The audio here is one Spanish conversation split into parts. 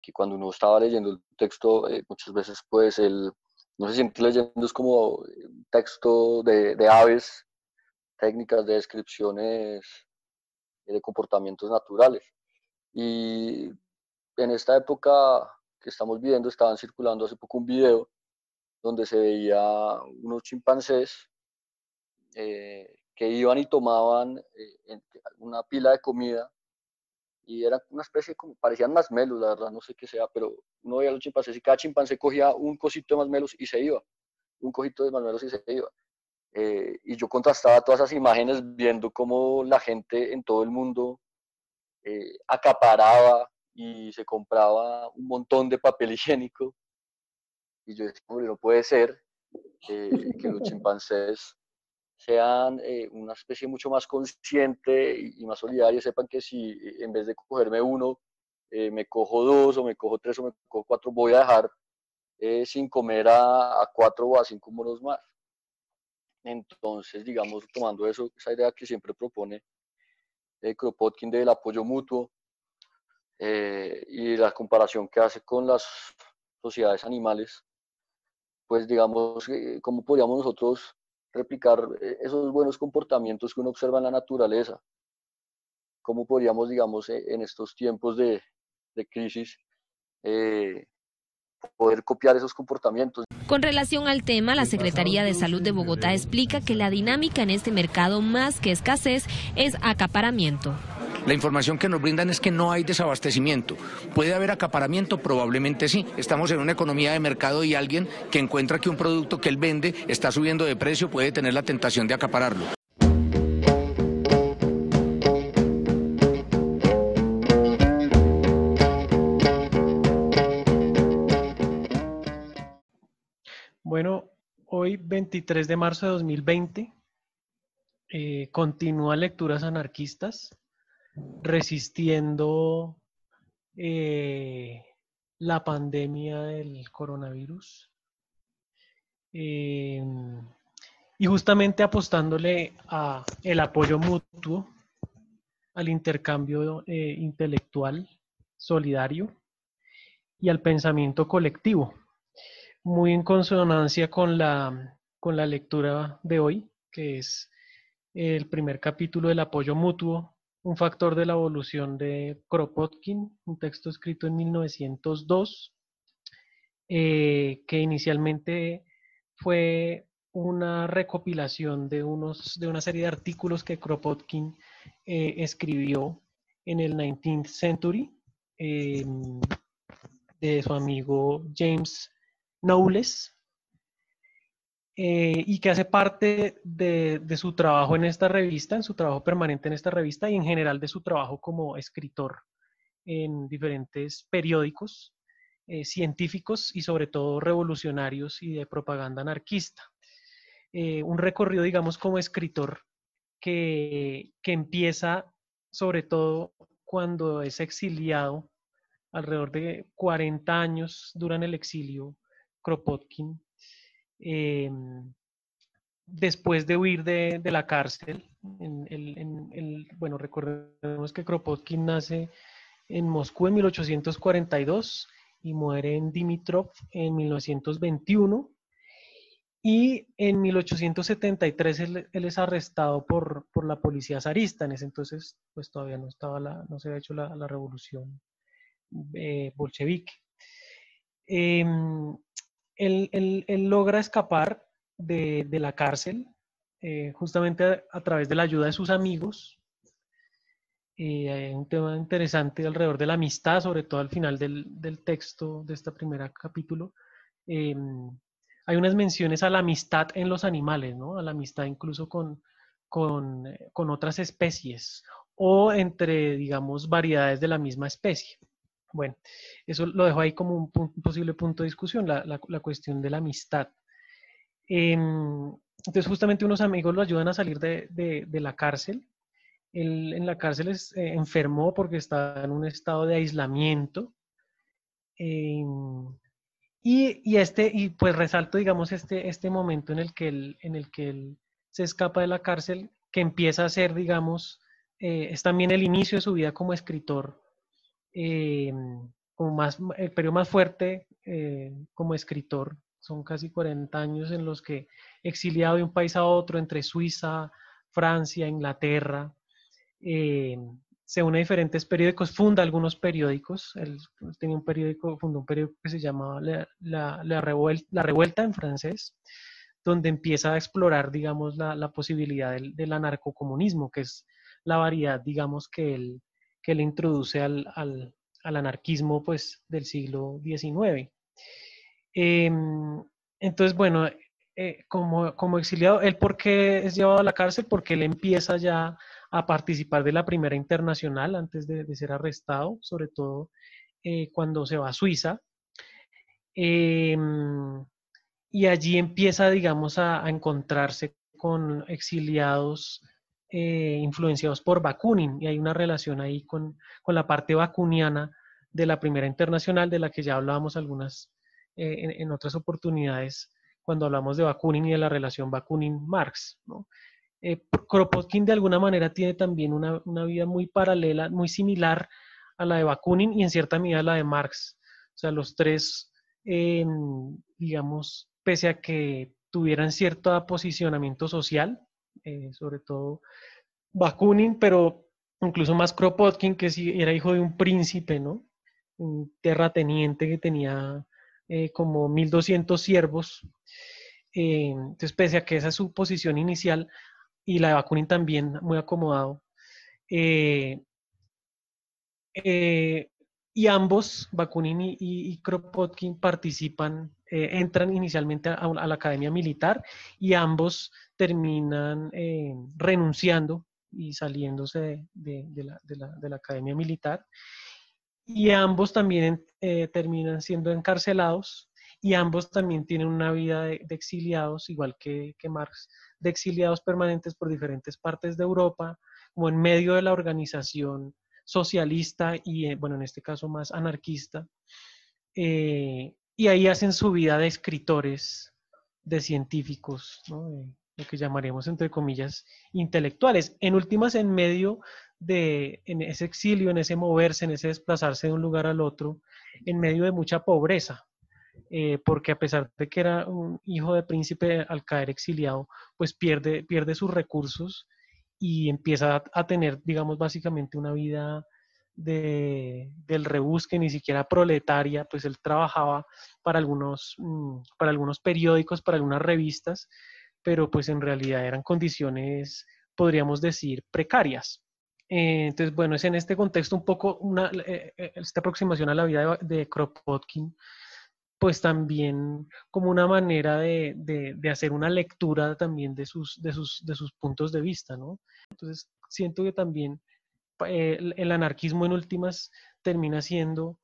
que cuando uno estaba leyendo el texto, eh, muchas veces pues el, no se siente leyendo, es como un texto de, de aves, técnicas de descripciones de comportamientos naturales. Y en esta época que estamos viviendo, estaban circulando hace poco un video donde se veía unos chimpancés eh, que iban y tomaban eh, una pila de comida y era una especie como, parecían masmelos, la verdad, no sé qué sea, pero uno veía los chimpancés y cada chimpancé cogía un cosito de masmelos y se iba, un cosito de masmelos y se iba. Eh, y yo contrastaba todas esas imágenes viendo cómo la gente en todo el mundo acaparaba y se compraba un montón de papel higiénico. Y yo decía, no puede ser que los chimpancés sean eh, una especie mucho más consciente y, más solidaria, sepan que si eh, en vez de cogerme uno, eh, me cojo dos o me cojo tres o me cojo cuatro, voy a dejar sin comer a, cuatro o a cinco monos más. Entonces, digamos, tomando eso, esa idea que siempre propone Kropotkin del apoyo mutuo y la comparación que hace con las sociedades animales, pues digamos, ¿cómo podríamos nosotros replicar eh, esos buenos comportamientos que uno observa en la naturaleza. ¿Cómo podríamos, digamos, eh, en estos tiempos de, crisis, eh, poder copiar esos comportamientos? Con relación al tema, la Secretaría de Salud de Bogotá explica que la dinámica en este mercado, más que escasez, es acaparamiento. La información que nos brindan es que no hay desabastecimiento. ¿Puede haber acaparamiento? Probablemente sí. Estamos en una economía de mercado y alguien que encuentra que un producto que él vende está subiendo de precio puede tener la tentación de acapararlo. Bueno, hoy 23 de marzo de 2020 eh, continúa Lecturas Anarquistas resistiendo eh, la pandemia del coronavirus. Eh, y justamente apostándole a el apoyo mutuo, al intercambio eh, intelectual solidario y al pensamiento colectivo, muy en consonancia con la, con la lectura de hoy, que es el primer capítulo del apoyo mutuo un factor de la evolución de Kropotkin, un texto escrito en 1902, eh, que inicialmente fue una recopilación de, unos, de una serie de artículos que Kropotkin eh, escribió en el 19th century em, de su amigo James Knowles, eh, y que hace parte de, su trabajo en esta revista, en su trabajo permanente en esta revista y en general de su trabajo como escritor en diferentes periódicos eh, científicos y sobre todo revolucionarios y de propaganda anarquista. Eh, un recorrido, digamos, como escritor que, que empieza sobre todo cuando es exiliado, alrededor de 40 años duran el exilio Kropotkin Em, después de huir de, la cárcel, en, bueno, recordemos que Kropotkin nace en Moscú en 1842 y muere en Dimitrov en 1921. Y en 1873 él, es arrestado por, la policía zarista. En ese entonces, pues todavía no, estaba la, no se había hecho la, revolución eh, bolchevique. Em, él, logra escapar de, la cárcel eh, justamente a, través de la ayuda de sus amigos. Eh, hay un tema interesante alrededor de la amistad, sobre todo al final del, texto de este primer capítulo. Eh, hay unas menciones a la amistad en los animales, ¿no? a la amistad incluso con, con, con otras especies o entre, digamos, variedades de la misma especie. Bueno, eso lo dejo ahí como un, posible punto de discusión, la, cuestión de la amistad. Em, entonces, justamente unos amigos lo ayudan a salir de, la cárcel. Él en la cárcel es, eh, enfermó porque estaba en un estado de aislamiento. Em, y, este, y pues resalto, digamos, este, este momento en el, que él, en el que él se escapa de la cárcel, que empieza a ser, digamos, eh, es también el inicio de su vida como escritor eh, como más, el periodo más fuerte eh, como escritor. Son casi 40 años en los que exiliado de un país a otro, entre Suiza, Francia, Inglaterra, eh, se une a diferentes periódicos, funda algunos periódicos. Él tenía un periódico, fundó un periódico que se llamaba La, la, Revuelta, la Revuelta, en francés, donde empieza a explorar, digamos, la, posibilidad del, del, anarcocomunismo, que es la variedad, digamos, que él, que él introduce al, al, al anarquismo pues, del siglo XIX. Em, entonces, bueno, eh, como, como exiliado, ¿él por qué es llevado a la cárcel? Porque él empieza ya a participar de la primera internacional antes de, ser arrestado, sobre todo eh, cuando se va a Suiza. Em, y allí empieza, digamos, a, encontrarse con exiliados eh, influenciados por Bakunin, y hay una relación ahí con, la parte bakuniana de la Primera Internacional, de la que ya hablábamos algunas eh, en, otras oportunidades cuando hablamos de Bakunin y de la relación Bakunin-Marx. Eh, Kropotkin de alguna manera tiene también una, vida muy paralela, muy similar a la de Bakunin y en cierta medida a la de Marx. O sea, los tres, digamos, pese a que tuvieran cierto posicionamiento social, eh, sobre todo Bakunin, pero incluso más Kropotkin, que sí era hijo de un príncipe, ¿no? Un terrateniente que tenía eh, como 1200 siervos. Eh, entonces, pese a que esa es su posición inicial, y la de Bakunin también muy acomodado, y ambos, Bakunin y, Kropotkin, participan, entran inicialmente a, la academia militar y ambos terminan eh, renunciando y saliéndose de, la, Academia Militar. Y ambos también eh, terminan siendo encarcelados y ambos también tienen una vida de, exiliados, igual que, Marx, de exiliados permanentes por diferentes partes de Europa, como en medio de la organización socialista y, eh, bueno, en este caso más anarquista. y ahí hacen su vida de escritores, de científicos, lo que llamaríamos entre comillas intelectuales. En últimas, en medio de en ese exilio, en ese moverse, en ese desplazarse de un lugar al otro, en medio de mucha pobreza, eh, porque a pesar de que era un hijo de príncipe al caer exiliado, pues pierde, pierde sus recursos y empieza a, tener, digamos, básicamente una vida de, del rebusque, ni siquiera proletaria, pues él trabajaba para algunos, mm, para algunos periódicos, para algunas revistas, pero pues en realidad eran condiciones, podríamos decir, precarias. Eh, entonces, bueno, es en este contexto un poco una, eh, eh, esta aproximación a la vida de, Kropotkin, pues también como una manera de, de, hacer una lectura también de sus, de sus, de sus puntos de vista, ¿no? Entonces, siento que también el, el, anarquismo en últimas termina siendo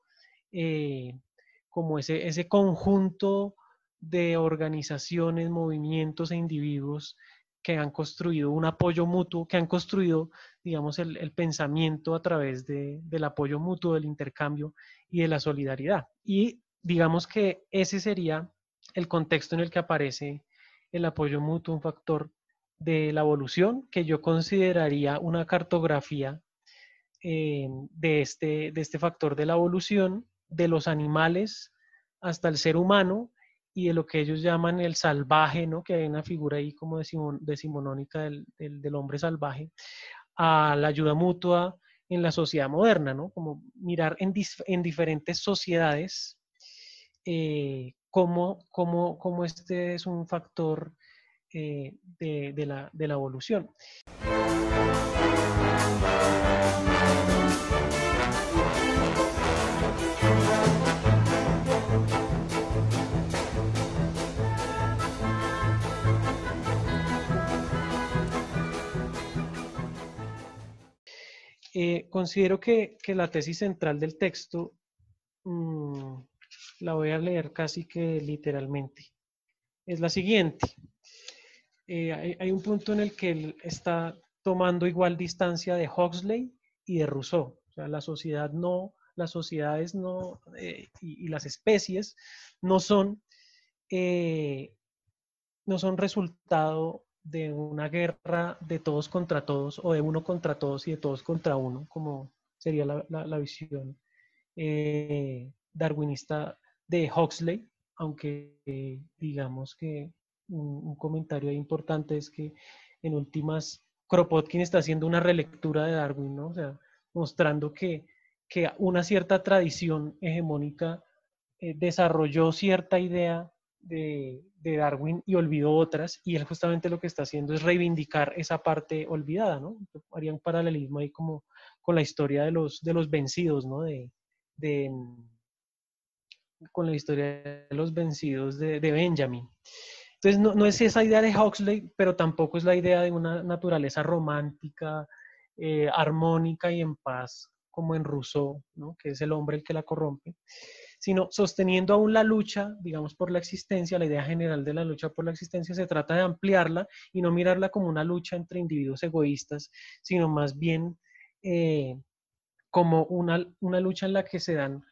como ese, ese conjunto de organizaciones, movimientos e individuos que han construido un apoyo mutuo, que han construido, digamos, el, pensamiento a través del apoyo mutuo, del intercambio y de la solidaridad. Y digamos que ese sería el contexto en el que aparece el apoyo mutuo, un factor de la evolución que yo consideraría una cartografía eh, de, este, de este factor de la evolución de los animales hasta el ser humano y de lo que ellos llaman el salvaje, ¿no? que hay una figura ahí como decimonónica del, del, hombre salvaje, a la ayuda mutua en la sociedad moderna, ¿no? como mirar en, en diferentes sociedades eh, cómo, cómo, cómo, este es un factor eh, de, la, de la evolución. Eh, considero que, la tesis central del texto mm, la voy a leer casi que literalmente. Es la siguiente. Eh, hay, un punto en el que él está tomando igual distancia de Huxley y de Rousseau. O sea, la sociedad no, las sociedades no, eh, y, las especies no son, no son resultado de una guerra de todos contra todos o de uno contra todos y de todos contra uno, como sería la, visión eh, darwinista de Huxley, aunque digamos que un, comentario importante es que en últimas Kropotkin está haciendo una relectura de Darwin, ¿no? O sea, mostrando que, que una cierta tradición hegemónica eh, desarrolló cierta idea de, Darwin y olvidó otras, y él justamente lo que está haciendo es reivindicar esa parte olvidada, ¿no? Haría un paralelismo ahí como con la historia de los, de los vencidos, ¿no? De, con la historia de los vencidos de, Benjamin. Entonces, no, no, es esa idea de Huxley, pero tampoco es la idea de una naturaleza romántica, eh, armónica y en paz, como en Rousseau, ¿no? que es el hombre el que la corrompe, sino sosteniendo aún la lucha, digamos, por la existencia, la idea general de la lucha por la existencia, se trata de ampliarla y no mirarla como una lucha entre individuos egoístas, sino más bien eh, como una, una, lucha en la que se dan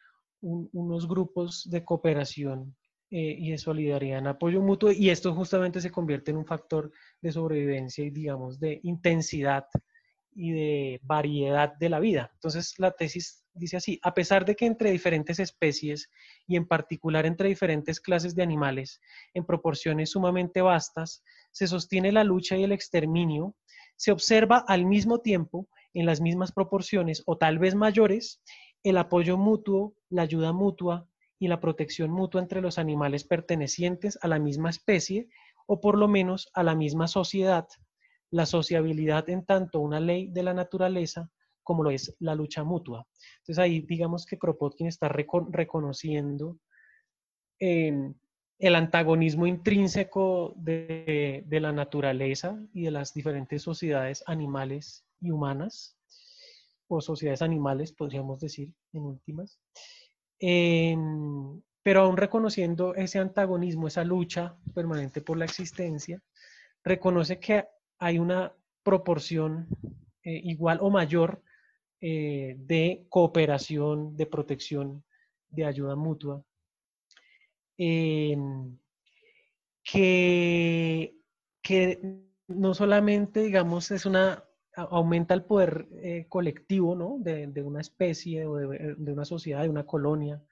unos grupos de cooperación eh, y de solidaridad en apoyo mutuo, y esto justamente se convierte en un factor de sobrevivencia y, digamos, de intensidad y de variedad de la vida. Entonces, la tesis dice así, a pesar de que entre diferentes especies y en particular entre diferentes clases de animales, en proporciones sumamente vastas, se sostiene la lucha y el exterminio, se observa al mismo tiempo, en las mismas proporciones o tal vez mayores, el apoyo mutuo, la ayuda mutua y la protección mutua entre los animales pertenecientes a la misma especie o por lo menos a la misma sociedad la sociabilidad en tanto una ley de la naturaleza como lo es la lucha mutua. Entonces ahí digamos que Kropotkin está reconociendo em, el antagonismo intrínseco de, la naturaleza y de las diferentes sociedades animales y humanas, o sociedades animales, podríamos decir, en últimas. Pero aún reconociendo ese antagonismo, esa lucha permanente por la existencia, reconoce que hay una proporción eh, igual o mayor eh, de cooperación, de protección, de ayuda mutua, em, que, no solamente, digamos, es una, aumenta el poder eh, colectivo ¿no? de, una especie o de, de, una sociedad, de una colonia,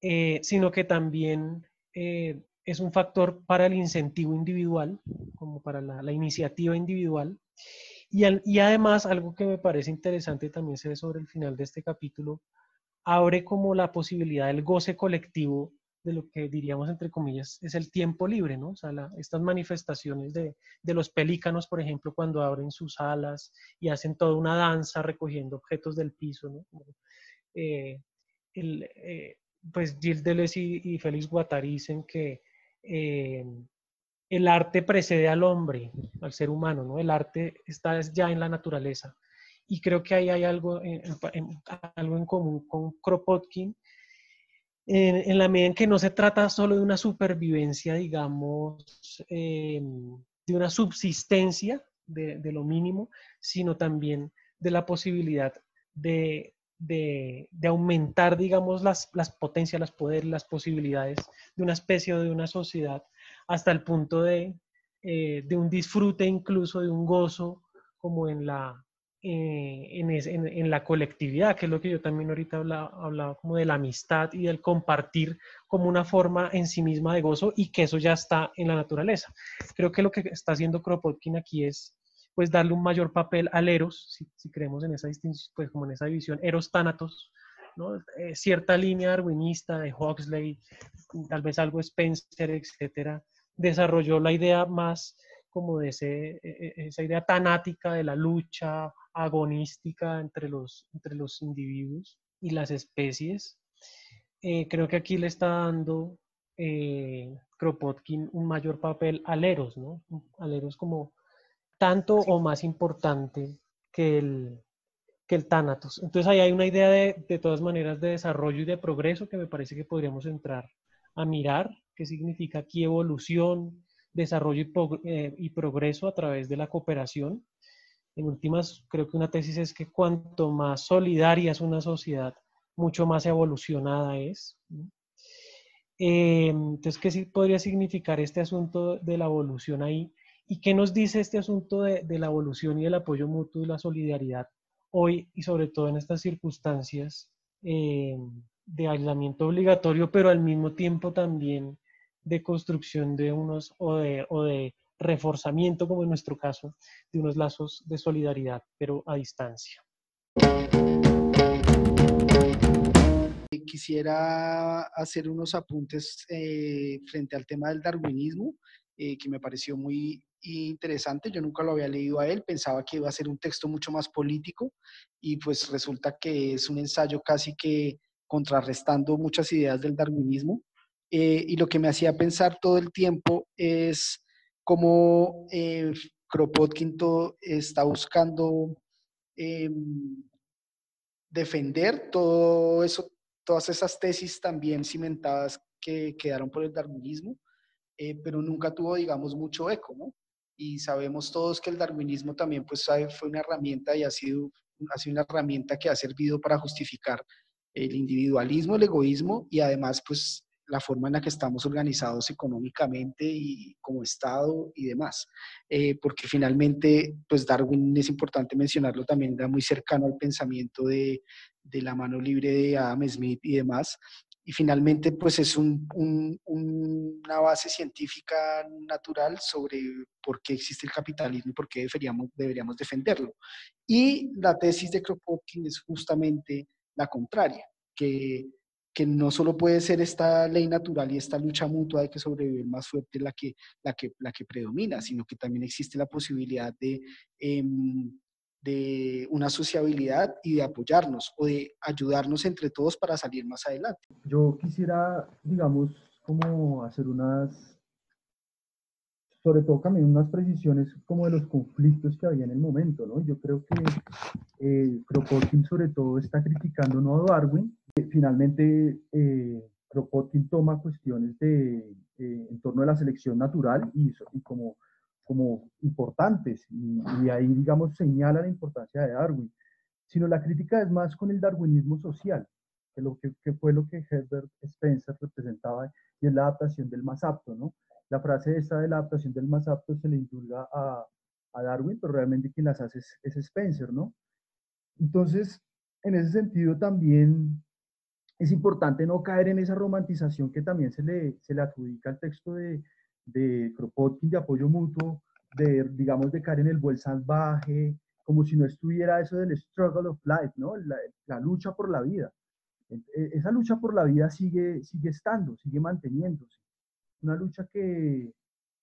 sino que también es un factor para el incentivo individual, como para la, iniciativa individual. Y, y, además, algo que me parece interesante también se ve sobre el final de este capítulo, abre como la posibilidad del goce colectivo de lo que diríamos, entre comillas, es el tiempo libre, ¿no? O sea, estas manifestaciones de, de, los pelícanos, por ejemplo, cuando abren sus alas y hacen toda una danza recogiendo objetos del piso, ¿no? Eh, el, eh, pues Gilles Deleuze y, y Félix Guattari dicen que eh, el arte precede al hombre, al ser humano, ¿no? El arte está ya en la naturaleza. Y creo que ahí hay algo algo en común con Kropotkin, en, la medida en que no se trata solo de una supervivencia, digamos, em, de una subsistencia de, lo mínimo, sino también de la posibilidad de, de, aumentar, digamos, las, las, potencias, los poderes, las posibilidades de una especie o de una sociedad, hasta el punto de, eh, de un disfrute incluso, de un gozo, como en la, eh, en, en, la colectividad, que es lo que yo también ahorita hablaba, hablaba, como de la amistad y del compartir como una forma en sí misma de gozo y que eso ya está en la naturaleza. Creo que lo que está haciendo Kropotkin aquí es pues darle un mayor papel al Eros, si, si creemos en esa distinción, pues como en esa división, Eros Thanatos, ¿no? Eh, cierta línea darwinista de Huxley, tal vez algo Spencer, etcétera, desarrolló la idea más como de ese, e, e, esa idea tanática de la lucha agonística entre los, entre los individuos y las especies. Eh, creo que aquí le está dando eh, Kropotkin un mayor papel al Eros, ¿no? Al Eros como tanto o más importante que el, que el Thanatos. Entonces ahí hay una idea de, de todas maneras de desarrollo y de progreso que me parece que podríamos entrar a mirar, qué significa aquí evolución, desarrollo y, eh, y, progreso a través de la cooperación. En últimas, creo que una tesis es que cuanto más solidaria es una sociedad, mucho más evolucionada es. Eh, entonces, ¿qué podría significar este asunto de la evolución ahí? ¿Y qué nos dice este asunto de, la evolución y el apoyo mutuo y la solidaridad hoy y sobre todo en estas circunstancias eh, de aislamiento obligatorio, pero al mismo tiempo también de construcción de unos o de, o de reforzamiento, como en nuestro caso, de unos lazos de solidaridad, pero a distancia. Quisiera hacer unos apuntes eh, frente al tema del darwinismo, eh, que me pareció muy interesante. Yo nunca lo había leído a él, pensaba que iba a ser un texto mucho más político y pues resulta que es un ensayo casi que contrarrestando muchas ideas del darwinismo. Eh, y lo que me hacía pensar todo el tiempo es cómo eh, Kropotkin está buscando em, defender todo eso, todas esas tesis también cimentadas que quedaron por el darwinismo, eh, pero nunca tuvo, digamos, mucho eco, ¿no? Y sabemos todos que el darwinismo también pues, fue una herramienta y ha sido, ha sido una herramienta que ha servido para justificar el individualismo, el egoísmo y además pues la forma en la que estamos organizados económicamente y como Estado y demás. Eh, porque finalmente, pues Darwin es importante mencionarlo también, era muy cercano al pensamiento de, de la mano libre de Adam Smith y demás. Y finalmente, pues es un, un, una base científica natural sobre por qué existe el capitalismo y por qué deberíamos, deberíamos defenderlo. Y la tesis de Kropotkin es justamente la contraria, que, que no solo puede ser esta ley natural y esta lucha mutua de que sobrevive más fuerte la que, la que, la que predomina, sino que también existe la posibilidad de, em, de una sociabilidad y de apoyarnos o de ayudarnos entre todos para salir más adelante. Yo quisiera, digamos, como hacer unas sobre todo también unas precisiones como de los conflictos que había en el momento, ¿no? Yo creo que eh, Kropotkin sobre todo está criticando no a Darwin, finalmente eh, Kropotkin toma cuestiones de, eh, en torno a la selección natural y, y como, como importantes, y, ahí, digamos, señala la importancia de Darwin, sino la crítica es más con el darwinismo social, que, lo que, que fue lo que Herbert Spencer representaba, y es la adaptación del más apto, ¿no? La frase esta de la adaptación del más apto se le indulga a, a Darwin, pero realmente quien las hace es, Spencer, ¿no? Entonces, en ese sentido también es importante no caer en esa romantización que también se le, se le adjudica al texto de, de Kropotkin de apoyo mutuo, de, digamos, de caer en el buen salvaje, como si no estuviera eso del struggle of life, ¿no? La, la, lucha por la vida. E, esa lucha por la vida sigue, sigue estando, sigue manteniéndose una lucha que,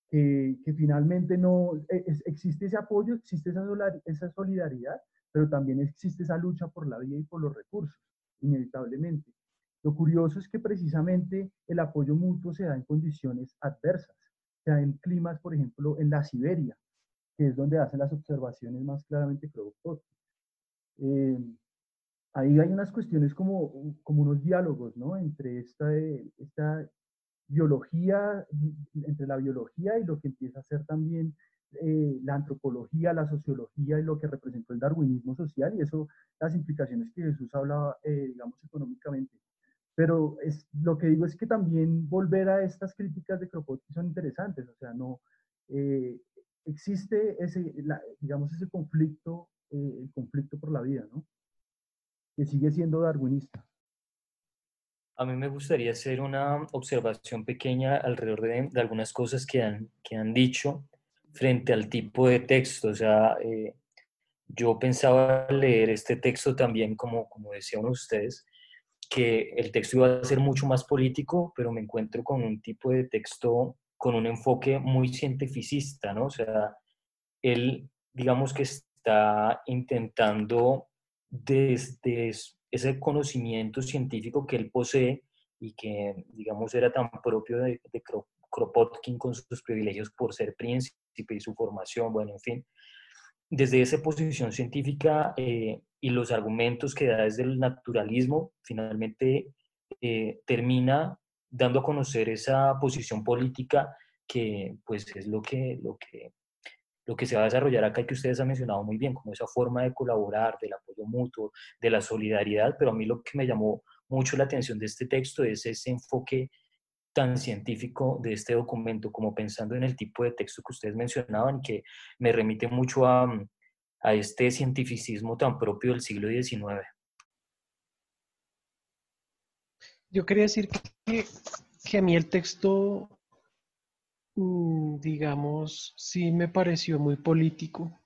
que, finalmente no, e, existe ese apoyo, existe esa, esa solidaridad, pero también existe esa lucha por la vida y por los recursos, inevitablemente. Lo curioso es que precisamente el apoyo mutuo se da en condiciones adversas, se da en climas, por ejemplo, en la Siberia, que es donde hacen las observaciones más claramente. Eh, ahí hay unas cuestiones como, como unos diálogos, ¿no? Entre esta, esta biología, entre la biología y lo que empieza a ser también eh, la antropología, la sociología y lo que representó el darwinismo social y eso, las implicaciones que Jesús hablaba, eh, digamos, económicamente. Pero es, lo que digo es que también volver a estas críticas de Kropotkin son interesantes, o sea, no, eh, existe ese, digamos, ese conflicto, el conflicto por la vida, ¿no? Que sigue siendo darwinista. A mí me gustaría hacer una observación pequeña alrededor de, algunas cosas que han, que han dicho frente al tipo de texto. O sea, eh, yo pensaba leer este texto también, como, como decía ustedes, que el texto iba a ser mucho más político, pero me encuentro con un tipo de texto con un enfoque muy cientificista, ¿no? O sea, él, digamos que está intentando desde ese conocimiento científico que él posee y que, digamos, era tan propio de, Kropotkin con sus privilegios por ser príncipe y su formación, bueno, en fin, desde esa posición científica eh, y los argumentos que da desde el naturalismo, finalmente eh, termina dando a conocer esa posición política que pues es lo que, lo que lo que se va a desarrollar acá y que ustedes han mencionado muy bien, como esa forma de colaborar, del apoyo mutuo, de la solidaridad, pero a mí lo que me llamó mucho la atención de este texto es ese enfoque tan científico de este documento, como pensando en el tipo de texto que ustedes mencionaban, que me remite mucho a, a este cientificismo tan propio del siglo XIX. yo quería decir que, que a mí el texto, mm, digamos, sí me pareció muy político.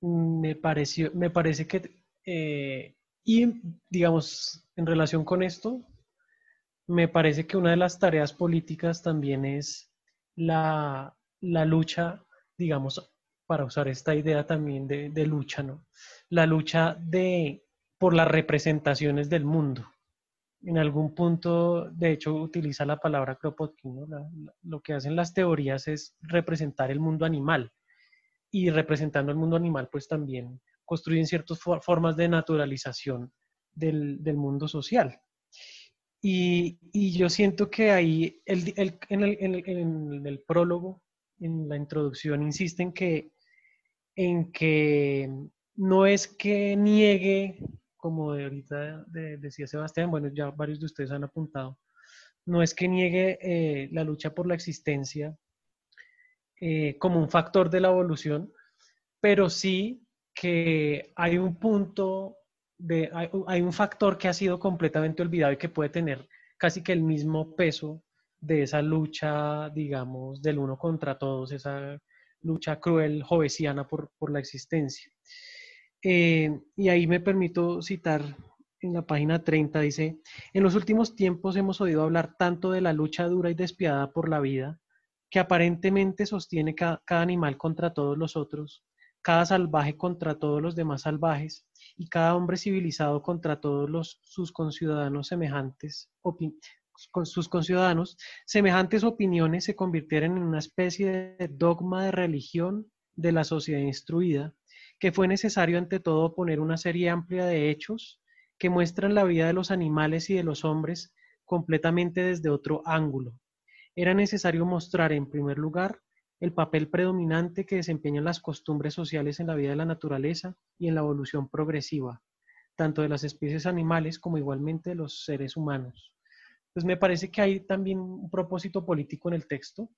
Mm, me pareció, me parece que, eh, y digamos, en relación con esto, me parece que una de las tareas políticas también es la, la lucha, digamos, para usar esta idea también de, de lucha, ¿no? La lucha de, por las representaciones del mundo en algún punto, de hecho, utiliza la palabra Kropotkin. lo que hacen las teorías es representar el mundo animal. Y representando el mundo animal, pues también construyen ciertas formas de naturalización del, mundo social. Y, yo siento que ahí, el, en, el, en, el, prólogo, en la introducción, insisten que, en que no es que niegue como de ahorita decía Sebastián, bueno, ya varios de ustedes han apuntado, no es que niegue eh, la lucha por la existencia eh, como un factor de la evolución, pero sí que hay un punto, de, hay, un factor que ha sido completamente olvidado y que puede tener casi que el mismo peso de esa lucha, digamos, del uno contra todos, esa lucha cruel, jovesiana por, por la existencia. Eh, y ahí me permito citar en la página 30, dice, en los últimos tiempos hemos oído hablar tanto de la lucha dura y despiadada por la vida, que aparentemente sostiene cada, animal contra todos los otros, cada salvaje contra todos los demás salvajes, y cada hombre civilizado contra todos sus conciudadanos semejantes, con sus conciudadanos, semejantes opiniones se convirtieron en una especie de dogma de religión de la sociedad instruida, que fue necesario ante todo poner una serie amplia de hechos que muestran la vida de los animales y de los hombres completamente desde otro ángulo. Era necesario mostrar, en primer lugar, el papel predominante que desempeñan las costumbres sociales en la vida de la naturaleza y en la evolución progresiva, tanto de las especies animales como igualmente de los seres humanos. Pues me parece que hay también un propósito político en el texto,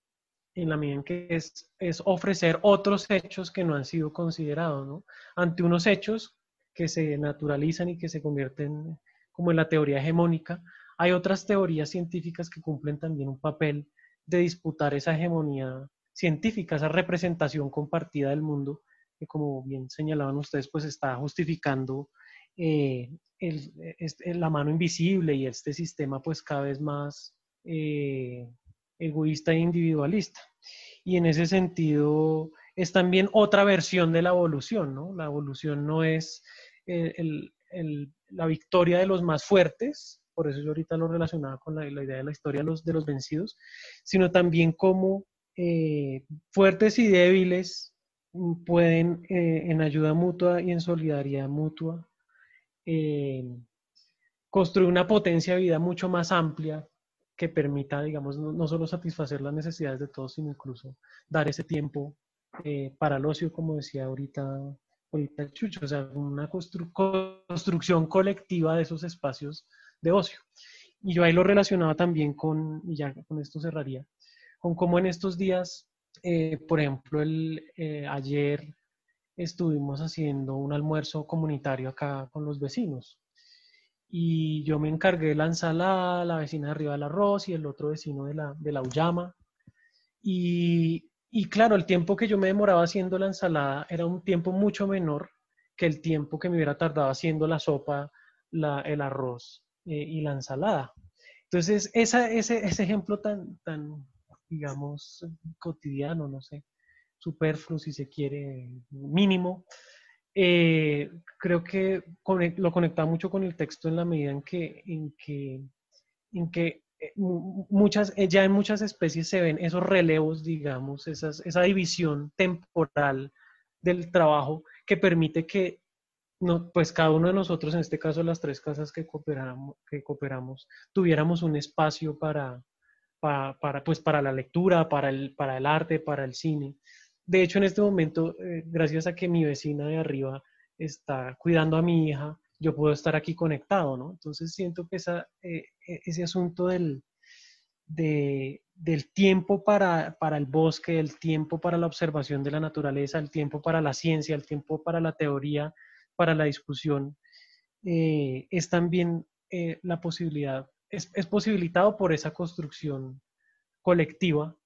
en la medida en que es, es ofrecer otros hechos que no han sido considerados, ¿no? Ante unos hechos que se naturalizan y que se convierten como en la teoría hegemónica, hay otras teorías científicas que cumplen también un papel de disputar esa hegemonía científica, esa representación compartida del mundo, que como bien señalaban ustedes, pues está justificando eh, el, la mano invisible y este sistema pues cada vez más eh, egoísta e individualista. Y en ese sentido es también otra versión de la evolución, ¿no? La evolución no es la victoria de los más fuertes, por eso yo ahorita lo relacionaba con la, idea de la historia los, de los vencidos, sino también cómo eh, fuertes y débiles pueden eh, en ayuda mutua y en solidaridad mutua eh, construir una potencia de vida mucho más amplia que permita, digamos, no, solo satisfacer las necesidades de todos, sino incluso dar ese tiempo eh, para el ocio, como decía ahorita, ahorita Chucho, o sea, una construcción colectiva de esos espacios de ocio. Y yo ahí lo relacionaba también con, y ya con esto cerraría, con cómo en estos días, eh, por ejemplo, el, eh, ayer estuvimos haciendo un almuerzo comunitario acá con los vecinos y yo me encargué de la ensalada, la vecina de arriba del arroz y el otro vecino de la, de la uyama. Y, y claro, el tiempo que yo me demoraba haciendo la ensalada era un tiempo mucho menor que el tiempo que me hubiera tardado haciendo la sopa, la, el arroz eh, y la ensalada. Entonces, esa, ese, ese ejemplo tan, tan, digamos, cotidiano, no sé, superfluo si se quiere, mínimo, eh, creo que lo conectaba mucho con el texto en la medida en que, en que, en que eh, muchas, eh, ya en muchas especies se ven esos relevos, digamos, esas, esa división temporal del trabajo que permite que no, pues cada uno de nosotros, en este caso las tres casas que cooperamos, que cooperamos tuviéramos un espacio para, para, para, pues para la lectura, para el, para el arte, para el cine de hecho, en este momento, eh, gracias a que mi vecina de arriba está cuidando a mi hija, yo puedo estar aquí conectado, ¿no? Entonces siento que eh, e, ese asunto del, del tiempo para, para, el bosque, el tiempo para la observación de la naturaleza, el tiempo para la ciencia, el tiempo para la teoría, para la discusión, eh, es también la posibilidad, es, posibilitado por esa construcción colectiva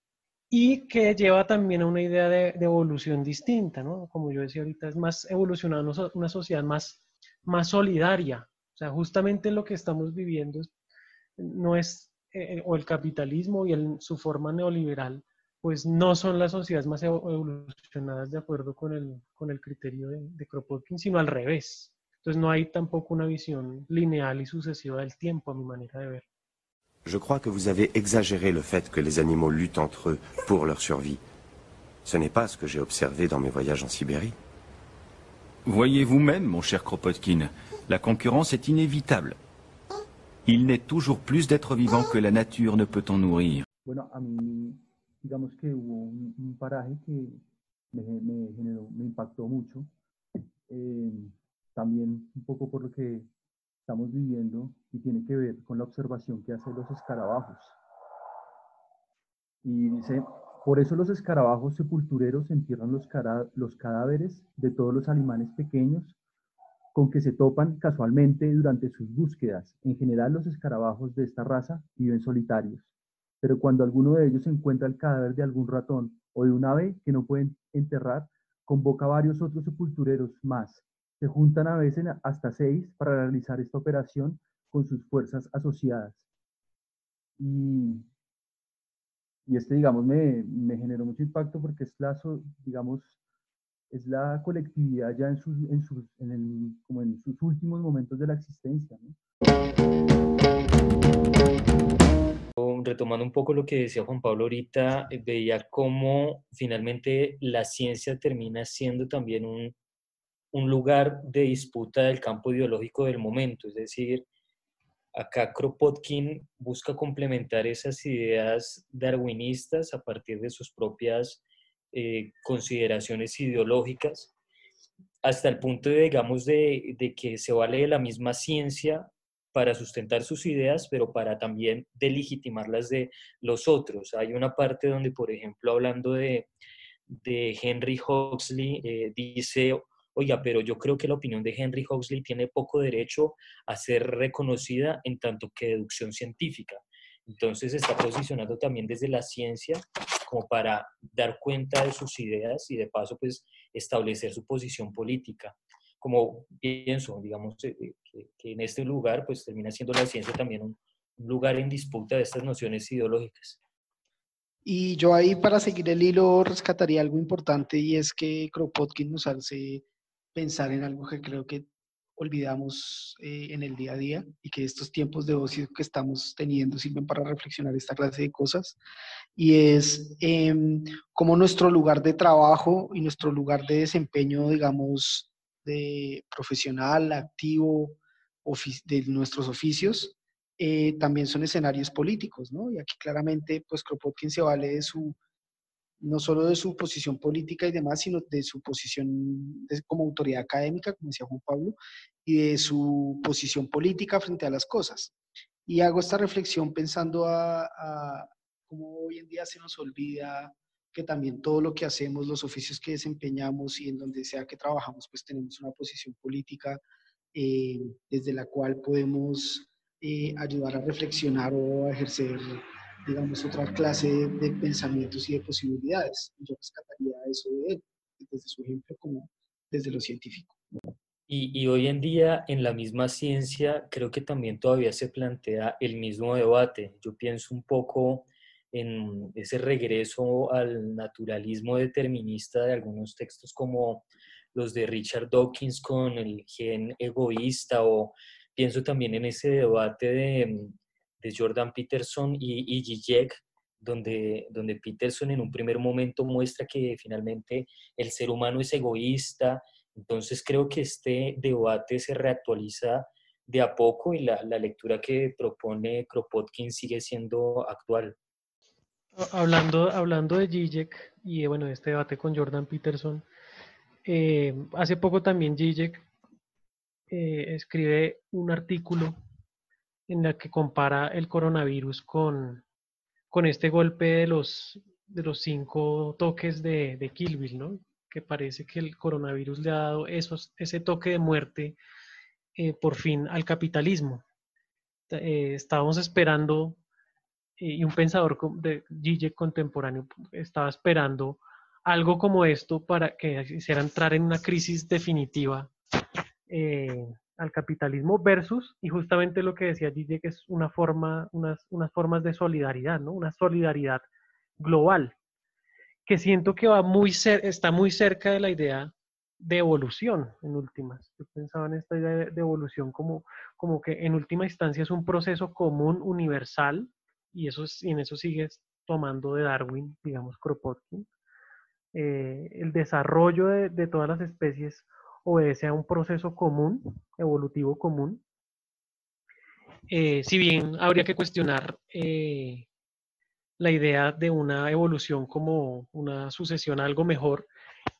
y que lleva también a una idea de, evolución distinta, ¿no? Como yo decía ahorita, es más evolucionada una sociedad más, más solidaria. O sea, justamente lo que estamos viviendo no es, eh, o el capitalismo y su forma neoliberal, pues no son las sociedades más evolucionadas de acuerdo con el, con el criterio de, de Kropotkin, sino al revés. Entonces no hay tampoco una visión lineal y sucesiva del tiempo, a mi manera de ver. Je crois que vous avez exagéré le fait que les animaux luttent entre eux pour leur survie. Ce n'est pas ce que j'ai observé dans mes voyages en Sibérie. Voyez vous-même, mon cher Kropotkin, la concurrence est inévitable. Il n'est toujours plus d'êtres vivants que la nature ne peut en nourrir. Bueno, a mí, digamos que hubo un, un paraje que me, me, generó, me impactó mucho. Eh, también un poco por lo que estamos viviendo y tiene que ver con la observación que hacen los escarabajos. Y dice, por eso los escarabajos sepultureros entierran los, cadáveres de todos los animales pequeños con que se topan casualmente durante sus búsquedas. En general los escarabajos de esta raza viven solitarios, pero cuando alguno de ellos encuentra el cadáver de algún ratón o de un ave que no pueden enterrar, convoca a varios otros sepultureros más se juntan a veces hasta seis para realizar esta operación con sus fuerzas asociadas. Y, y este, digamos, me, me, generó mucho impacto porque es la, digamos, es la colectividad ya en sus, en sus, en el, como en sus últimos momentos de la existencia. Retomando un poco lo que decía Juan Pablo ahorita, eh, veía cómo finalmente la ciencia termina siendo también un, un lugar de disputa del campo ideológico del momento. Es decir, acá Kropotkin busca complementar esas ideas darwinistas a partir de sus propias eh, consideraciones ideológicas, hasta el punto, de, digamos, de, que se vale de la misma ciencia para sustentar sus ideas, pero para también delegitimarlas de los otros. Hay una parte donde, por ejemplo, hablando de, de Henry Huxley, eh, dice oiga, pero yo creo que la opinión de Henry Huxley tiene poco derecho a ser reconocida en tanto que deducción científica. Entonces está posicionando también desde la ciencia como para dar cuenta de sus ideas y de paso pues establecer su posición política. Como pienso, digamos, eh, eh, que, en este lugar pues termina siendo la ciencia también un lugar en disputa de estas nociones ideológicas. Y yo ahí para seguir el hilo rescataría algo importante y es que Kropotkin nos hace pensar en algo que creo que olvidamos eh, en el día a día y que estos tiempos de ocio que estamos teniendo sirven para reflexionar esta clase de cosas y es eh, cómo nuestro lugar de trabajo y nuestro lugar de desempeño, digamos, de profesional, activo, de nuestros oficios, eh, también son escenarios políticos, ¿no? Y aquí claramente, pues Kropotkin se vale de su no solo de su posición política y demás, sino de su posición como autoridad académica, como decía Juan Pablo, y de su posición política frente a las cosas. Y hago esta reflexión pensando a, a cómo hoy en día se nos olvida que también todo lo que hacemos, los oficios que desempeñamos y en donde sea que trabajamos, pues tenemos una posición política eh, desde la cual podemos eh, ayudar a reflexionar o a ejercer digamos, otra clase de, pensamientos y de posibilidades. Yo rescataría eso de él, desde su ejemplo como desde lo científico. Y, y, hoy en día en la misma ciencia creo que también todavía se plantea el mismo debate. Yo pienso un poco en ese regreso al naturalismo determinista de algunos textos como los de Richard Dawkins con el gen egoísta o pienso también en ese debate de de Jordan Peterson y, y Zizek, donde, donde Peterson en un primer momento muestra que finalmente el ser humano es egoísta. Entonces creo que este debate se reactualiza de a poco y la, la lectura que propone Kropotkin sigue siendo actual. Hablando, hablando de Zizek y bueno, este debate con Jordan Peterson, eh, hace poco también Zizek eh, escribe un artículo en la que compara el coronavirus con, con este golpe de los, de los cinco toques de, de Kill ¿no? Que parece que el coronavirus le ha dado esos, ese toque de muerte eh, por fin al capitalismo. eh, estábamos esperando, y un pensador de Gille contemporáneo estaba esperando algo como esto para que hiciera entrar en una crisis definitiva eh, al capitalismo versus, y justamente lo que decía Gille, que es una forma, unas, unas formas de solidaridad, ¿no? Una solidaridad global, que siento que va muy está muy cerca de la idea de evolución, en últimas. Yo pensaba en esta idea de, evolución como, como que en última instancia es un proceso común, universal, y, eso, y en eso sigue tomando de Darwin, digamos, Kropotkin. Eh, el desarrollo de, todas las especies obedece a un proceso común, evolutivo común. Eh, si bien habría que cuestionar eh, la idea de una evolución como una sucesión a algo mejor,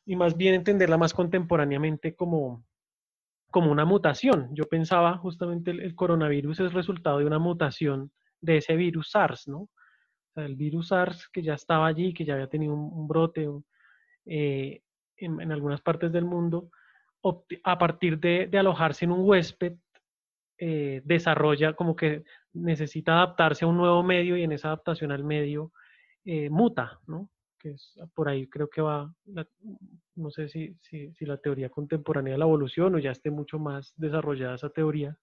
y más bien entenderla más contemporáneamente como, como una mutación. Yo pensaba justamente el, coronavirus es resultado de una mutación de ese virus SARS, ¿no? el virus SARS que ya estaba allí, que ya había tenido un, brote eh, en, algunas partes del mundo, a partir de, alojarse en un huésped, eh, desarrolla como que necesita adaptarse a un nuevo medio y en esa adaptación al medio eh, muta, ¿no? que es por ahí creo que va, no sé si, si, la teoría contemporánea de la evolución o ya esté mucho más desarrollada esa teoría.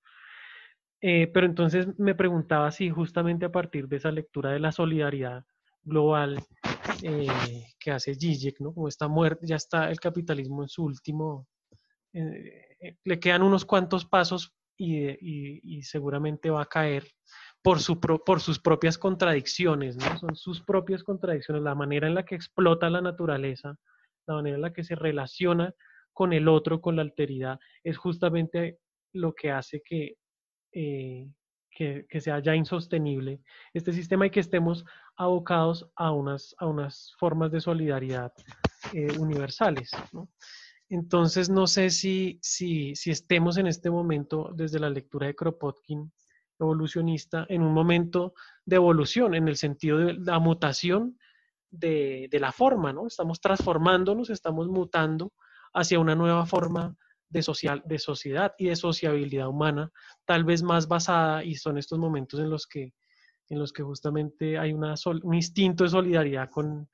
Eh, pero entonces me preguntaba si justamente a partir de esa lectura de la solidaridad global eh, que hace Zizek, ¿no? Como está muerto, ya está el capitalismo en su último, eh, le quedan unos cuantos pasos y, y seguramente va a caer por, su por sus propias contradicciones. Son sus propias contradicciones, la manera en la que explota la naturaleza, la manera en la que se relaciona con el otro, con la alteridad, es justamente lo que hace que, eh, que, sea ya insostenible este sistema y que estemos abocados a unas, a unas formas de solidaridad eh, universales. Entonces, no sé si, si, estemos en este momento, desde la lectura de Kropotkin, evolucionista en un momento de evolución, en el sentido de la mutación de, la forma, ¿no? Estamos transformándonos, estamos mutando hacia una nueva forma de, social, de sociedad y de sociabilidad humana, tal vez más basada, y son estos momentos en los que, en los que justamente hay una un instinto de solidaridad con,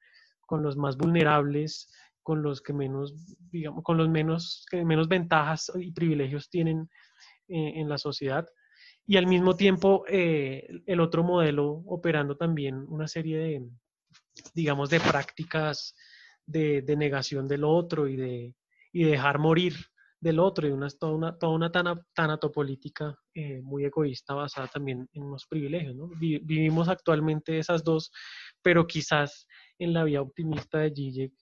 con los más vulnerables, con los que menos, digamos, con los menos, menos ventajas y privilegios tienen eh, en la sociedad y al mismo tiempo eh, el otro modelo operando también una serie de, digamos, de prácticas de, negación del otro y de, y dejar morir del otro y una, toda una, toda una tanatopolítica eh, muy egoísta basada también en unos privilegios. ¿no? vivimos actualmente esas dos, pero quizás en la vía optimista de Zizek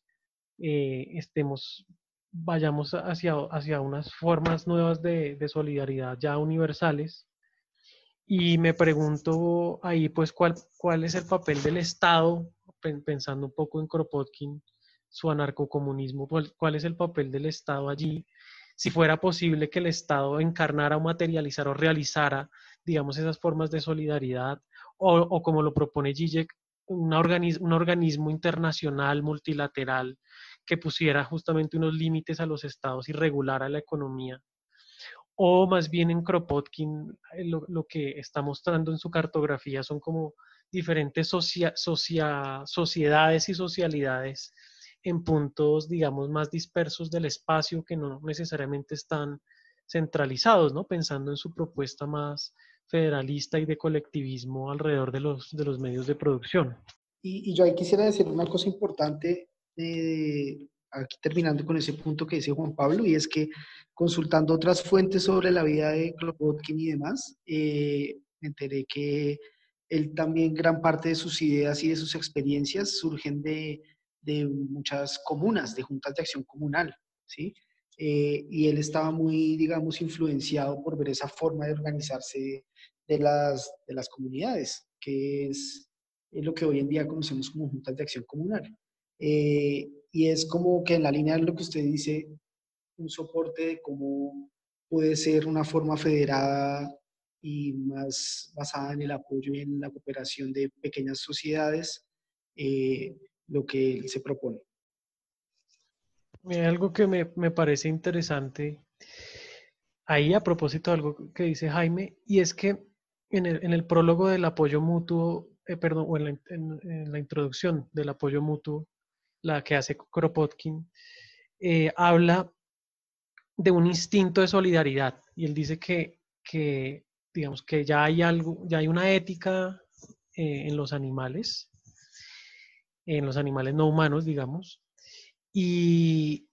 eh, estemos, vayamos hacia, hacia unas formas nuevas de, solidaridad ya universales. Y me pregunto ahí, pues, cuál, cuál es el papel del Estado, pensando un poco en Kropotkin, su anarcocomunismo, cuál, es el papel del Estado allí, si fuera posible que el Estado encarnara o materializara o realizara, digamos, esas formas de solidaridad, o, como lo propone Zizek, un organismo internacional, multilateral, que pusiera justamente unos límites a los estados y regulara la economía o más bien en Kropotkin eh, lo, que está mostrando en su cartografía son como diferentes sociedades y socialidades en puntos, digamos, más dispersos del espacio que no necesariamente están centralizados, ¿no? Pensando en su propuesta más federalista y de colectivismo alrededor de los, de los medios de producción. Y, yo ahí quisiera decir una cosa importante, eh, aquí terminando con ese punto que dice Juan Pablo, y es que consultando otras fuentes sobre la vida de Kropotkin y demás, eh, me enteré que él también gran parte de sus ideas y de sus experiencias surgen de, de muchas comunas, de juntas de acción comunal, ¿sí? Eh, y él estaba muy, digamos, influenciado por ver esa forma de organizarse de las, de las comunidades, que es, es, lo que hoy en día conocemos como juntas de acción comunal. Eh, y es como que en la línea de lo que usted dice, un soporte de cómo puede ser una forma federada y más basada en el apoyo y en la cooperación de pequeñas sociedades, eh, lo que se propone. Algo que me, me, parece interesante ahí a propósito de algo que dice Jaime, y es que en el, prólogo del apoyo mutuo, eh, perdón, o en la, introducción del apoyo mutuo, la que hace Kropotkin, eh, habla de un instinto de solidaridad. Y él dice que, que digamos, que ya hay algo, ya hay una ética en los animales, en los animales no humanos, digamos, y,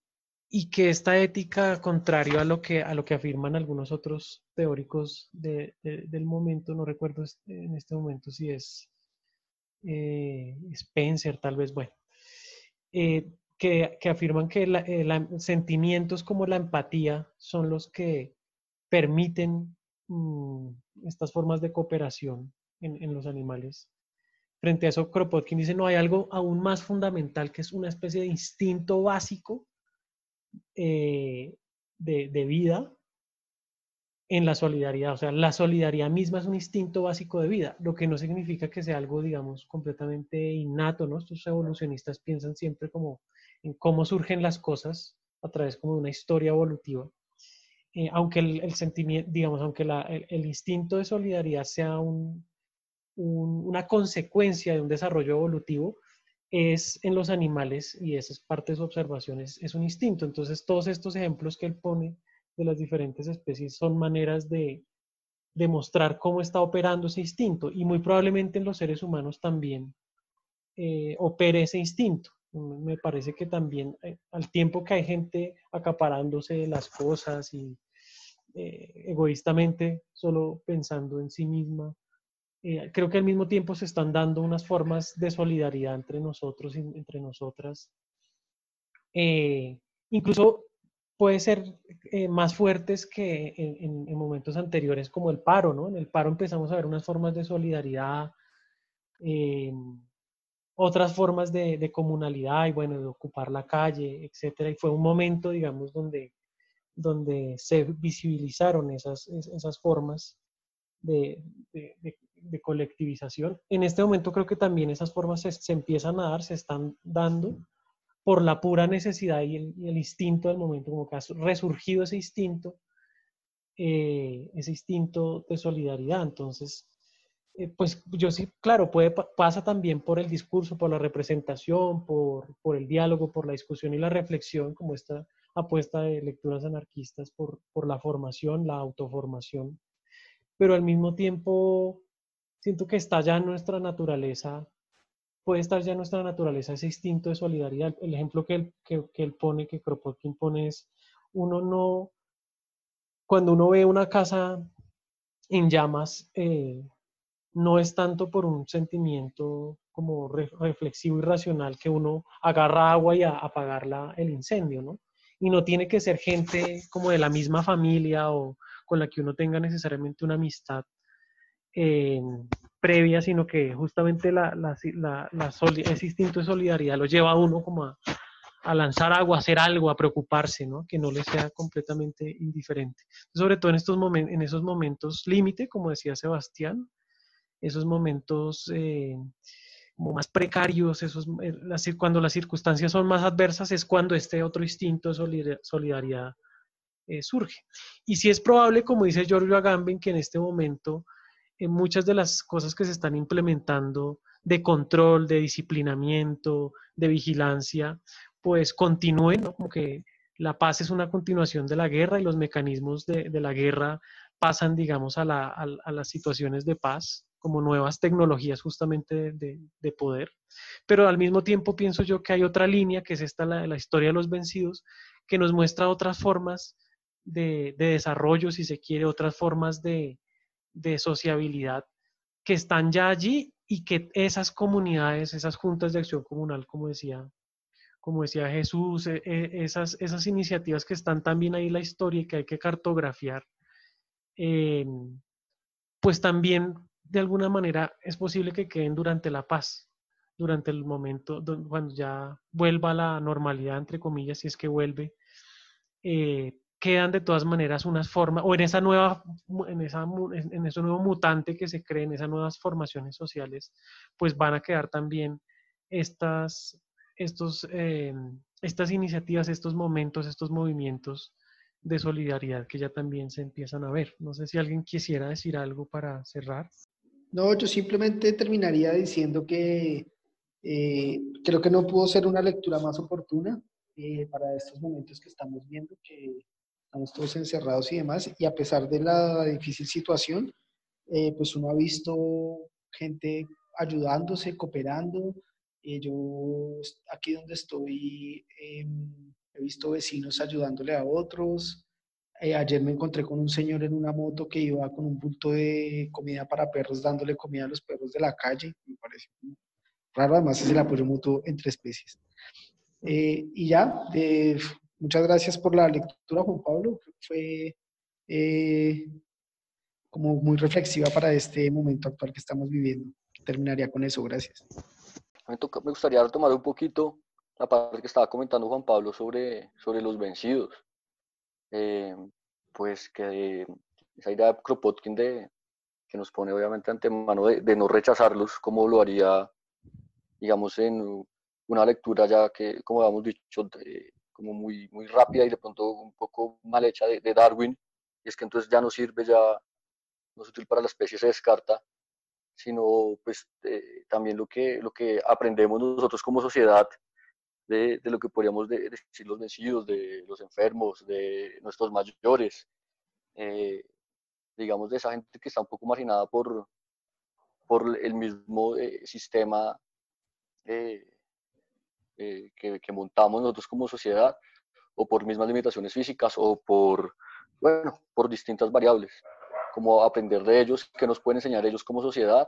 y que esta ética, contrario a lo que, a lo que afirman algunos otros teóricos del momento, no recuerdo en este momento si es eh, Spencer, tal vez, bueno, eh, que, afirman que eh, sentimientos como la empatía son los que permiten mm, estas formas de cooperación en, en, los animales. Frente a eso, Kropotkin dice, no, hay algo aún más fundamental que es una especie de instinto básico eh, de, vida en la solidaridad. O sea, la solidaridad misma es un instinto básico de vida, lo que no significa que sea algo, digamos, completamente innato, ¿no? Estos evolucionistas piensan siempre como en cómo surgen las cosas a través como de una historia evolutiva. Eh, aunque el, sentimiento, digamos, aunque el, instinto de solidaridad sea una consecuencia de un desarrollo evolutivo, es en los animales, y esa es parte de su observación, es, un instinto. Entonces, todos estos ejemplos que él pone de las diferentes especies son maneras de demostrar cómo está operando ese instinto y muy probablemente en los seres humanos también eh, opere ese instinto. Me parece que también eh, al tiempo que hay gente acaparándose las cosas y eh, egoístamente solo pensando en sí misma, eh, creo que al mismo tiempo se están dando unas formas de solidaridad entre nosotros y entre nosotras. Eh, incluso puede ser eh, más fuertes que en, momentos anteriores como el paro, ¿no? En el paro empezamos a ver unas formas de solidaridad, otras formas de, comunalidad y bueno, de ocupar la calle, etcétera. Y fue un momento, digamos, donde, donde se visibilizaron esas, esas formas de, de colectivización. En este momento creo que también esas formas se, empiezan a dar, se están dando por la pura necesidad y el, instinto del momento, como que ha resurgido ese instinto, eh, ese instinto de solidaridad. Entonces, eh, pues yo sí, claro, puede, pasa también por el discurso, por la representación, por, por, el diálogo, por la discusión y la reflexión, como esta apuesta de lecturas anarquistas, por, por la formación, la autoformación, pero al mismo tiempo siento que está ya en nuestra naturaleza, puede estar ya nuestra naturaleza ese instinto de solidaridad. El ejemplo que él, que, él pone, que Kropotkin pone es, uno no, cuando uno ve una casa en llamas, eh, no es tanto por un sentimiento como reflexivo y racional que uno agarra agua y a, apagar el incendio, ¿no? Y no tiene que ser gente como de la misma familia o con la que uno tenga necesariamente una amistad eh, previa, sino que justamente la, la, la, ese instinto de solidaridad lo lleva a uno como a, lanzar agua, a hacer algo, a preocuparse, ¿no? que no le sea completamente indiferente. Sobre todo en, estos momentos, en esos momentos límite, como decía Sebastián, esos momentos eh, más precarios, esos, eh, cuando las circunstancias son más adversas, es cuando este otro instinto de solidaridad surge. Y si es probable, como dice Giorgio Agamben, que en este momento en muchas de las cosas que se están implementando de control, de disciplinamiento, de vigilancia, pues continúen, como que la paz es una continuación de la guerra y los mecanismos de, la guerra pasan, digamos, a, las situaciones de paz como nuevas tecnologías justamente de, poder. Pero al mismo tiempo pienso yo que hay otra línea, que es esta, la, la historia de los vencidos, que nos muestra otras formas de, de desarrollo, si se quiere, otras formas de, de sociabilidad que están ya allí y que esas comunidades, esas juntas de acción comunal, como decía, como decía Jesús, e, e, esas, esas iniciativas que están también ahí en la historia y que hay que cartografiar, em, pues también de alguna manera es posible que queden durante la paz, durante el momento cuando ya vuelva la normalidad, entre comillas, si es que vuelve, eh, quedan de todas maneras unas formas, o en esa nueva, en, esa, en ese nuevo mutante que se cree, en esas nuevas formaciones sociales, pues van a quedar también estas, estos, eh, estas iniciativas, estos momentos, estos movimientos de solidaridad que ya también se empiezan a ver. No sé si alguien quisiera decir algo para cerrar. No, yo simplemente terminaría diciendo que eh, creo que no pudo ser una lectura más oportuna eh, para estos momentos que estamos viendo, que estamos todos encerrados y demás, y a pesar de la difícil situación, eh, pues uno ha visto gente ayudándose, cooperando. yo aquí donde estoy em, he visto vecinos ayudándole a otros. ayer me encontré con un señor en una moto que iba con un bulto de comida para perros, dándole comida a los perros de la calle. Me parece raro, además es el apoyo mutuo entre especies. Eh, y ya, muchas gracias por la lectura, Juan Pablo. Fue eh, como muy reflexiva para este momento actual que estamos viviendo. Terminaría con eso, gracias. Me, gustaría retomar un poquito la parte que estaba comentando Juan Pablo sobre, sobre los vencidos. Eh, pues que esa idea de Kropotkin de, que nos pone obviamente ante mano de, de no rechazarlos como lo haría digamos, en una lectura ya que, como habíamos dicho, como muy, muy rápida y de pronto un poco mal hecha de, Darwin, y es que entonces ya no sirve, ya no es útil para la especie, se descarta, sino pues también lo que, lo que aprendemos nosotros como sociedad de, de lo que podríamos decir los vencidos, de los enfermos, de nuestros mayores, eh, digamos de esa gente que está un poco marginada por, por el mismo eh, sistema eh, que, montamos nosotros como sociedad, o por mismas limitaciones físicas, o por, bueno, por distintas variables, como aprender de ellos, que nos pueden enseñar ellos como sociedad,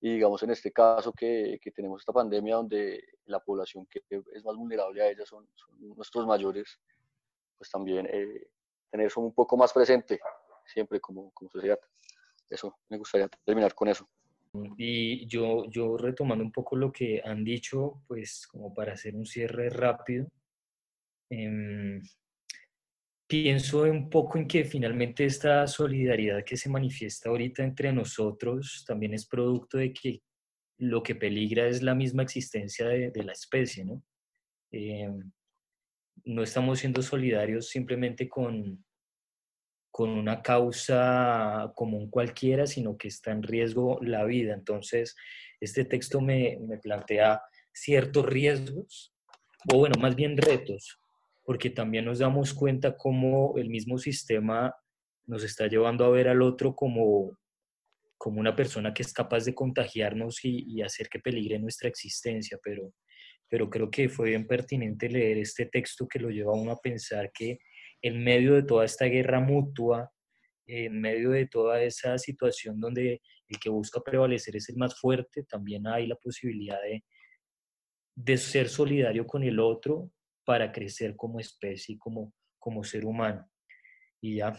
y digamos en este caso que, que tenemos esta pandemia donde la población que es más vulnerable a ella son, nuestros mayores, pues también eh, tener eso un poco más presente siempre como, como sociedad. Eso, me gustaría terminar con eso. Y yo, yo retomando un poco lo que han dicho, pues como para hacer un cierre rápido, em, pienso un poco en que finalmente esta solidaridad que se manifiesta ahorita entre nosotros también es producto de que lo que peligra es la misma existencia de, la especie, ¿no? Em, no estamos siendo solidarios simplemente con, con una causa común cualquiera, sino que está en riesgo la vida. Entonces, este texto me, plantea ciertos riesgos, o bueno, más bien retos, porque también nos damos cuenta cómo el mismo sistema nos está llevando a ver al otro como, como una persona que es capaz de contagiarnos y, hacer que peligre nuestra existencia, pero, pero creo que fue bien pertinente leer este texto que lo lleva a uno a pensar que en medio de toda esta guerra mutua, en medio de toda esa situación donde el que busca prevalecer es el más fuerte, también hay la posibilidad de, de ser solidario con el otro para crecer como especie, como, como ser humano. Y ya,